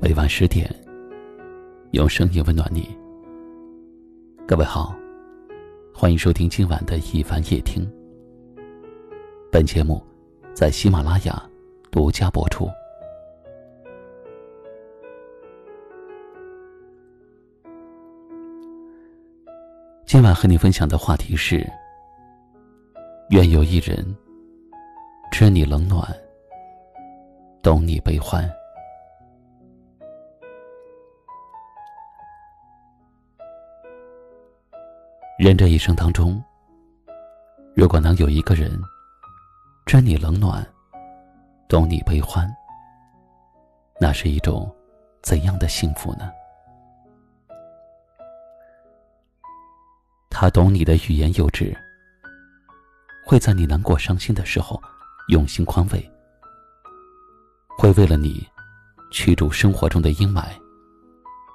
每晚十点，用声音温暖你。各位好，欢迎收听今晚的一凡夜听。本节目在喜马拉雅独家播出。今晚和你分享的话题是：愿有一人知你冷暖，懂你悲欢。人这一生当中，如果能有一个人知你冷暖，懂你悲欢，那是一种怎样的幸福呢？他懂你的欲言又止，会在你难过伤心的时候用心宽慰，会为了你驱逐生活中的阴霾，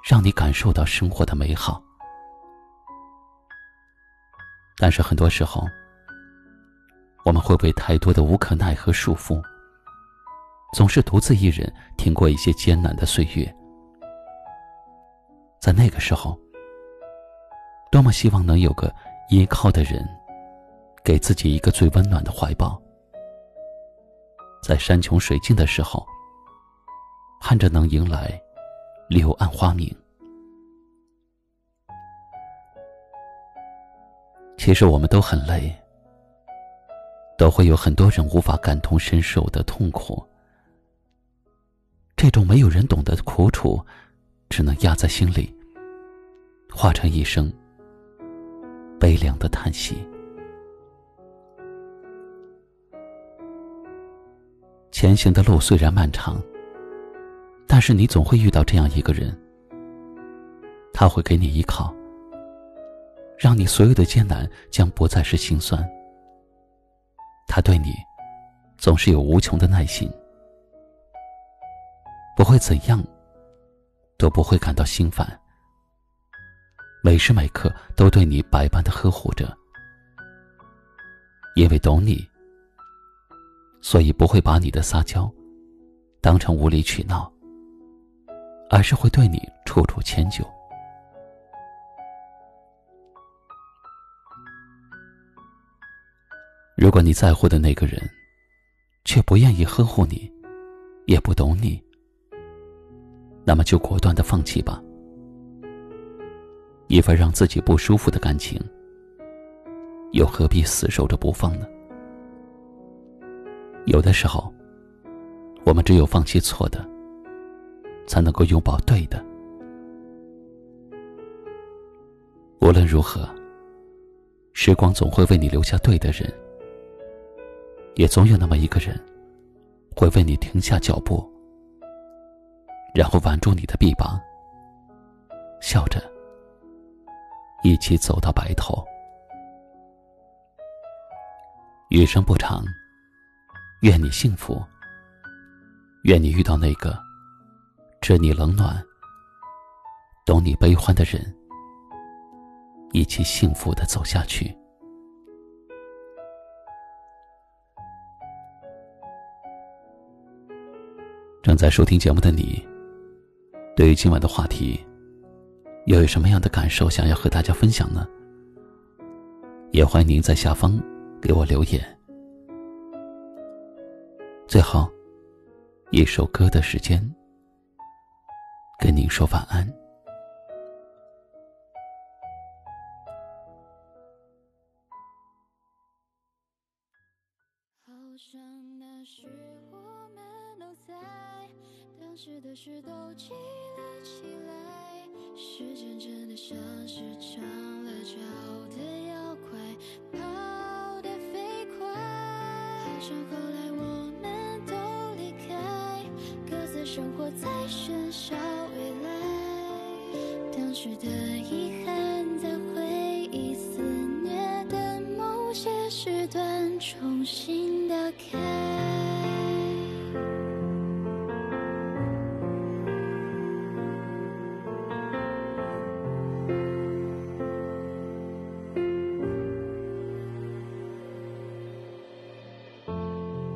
让你感受到生活的美好。但是很多时候，我们会被太多的无可奈何束缚，总是独自一人挺过一些艰难的岁月。在那个时候，多么希望能有个依靠的人，给自己一个最温暖的怀抱。在山穷水尽的时候，盼着能迎来柳暗花明。其实我们都很累，都会有很多人无法感同身受的痛苦。这种没有人懂的苦楚，只能压在心里，化成一声悲凉的叹息。前行的路虽然漫长，但是你总会遇到这样一个人，他会给你依靠。让你所有的艰难将不再是心酸。他对你总是有无穷的耐心，不会怎样都不会感到心烦，每时每刻都对你百般的呵护着。因为懂你，所以不会把你的撒娇当成无理取闹，而是会对你处处迁就。如果你在乎的那个人，却不愿意呵护你，也不懂你，那么就果断的放弃吧。一份让自己不舒服的感情，又何必死守着不放呢？有的时候，我们只有放弃错的，才能够拥抱对的。无论如何，时光总会为你留下对的人。也总有那么一个人，会为你停下脚步，然后挽住你的臂膀，笑着一起走到白头。余生不长，愿你幸福。愿你遇到那个知你冷暖、懂你悲欢的人，一起幸福的走下去。正在收听节目的你，对于今晚的话题，又有什么样的感受想要和大家分享呢？也欢迎您在下方给我留言。最后，一首歌的时间，跟您说晚安。好像那时我们都在。当时的事都记了起来，时间真的像是长了脚的妖怪，跑得飞快。好像后来我们都离开，各自生活在喧嚣未来。当时的遗憾，在回忆肆虐的某些时段重新打开。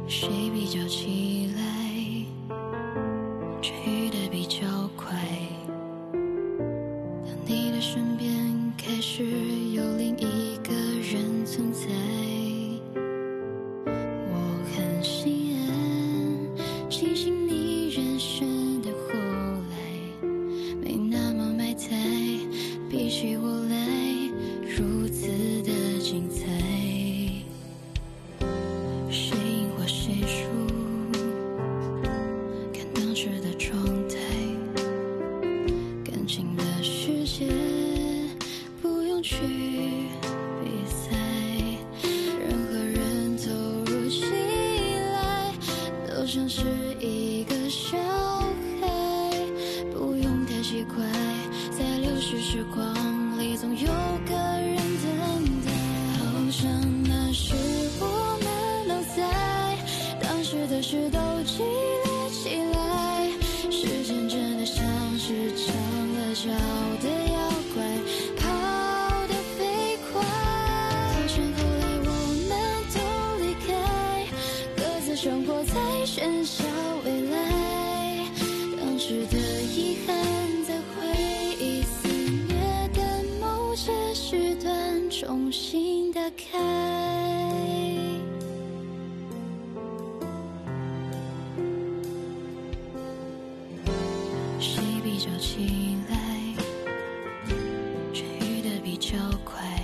谁比较起来去的比较快？当你的身边开始有另一个人存在，我很心安，庆幸。时光里总有开谁比较起来痊愈的比较快？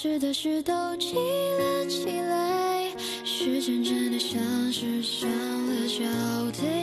是的事都记了起来，时间真的像是上了脚的。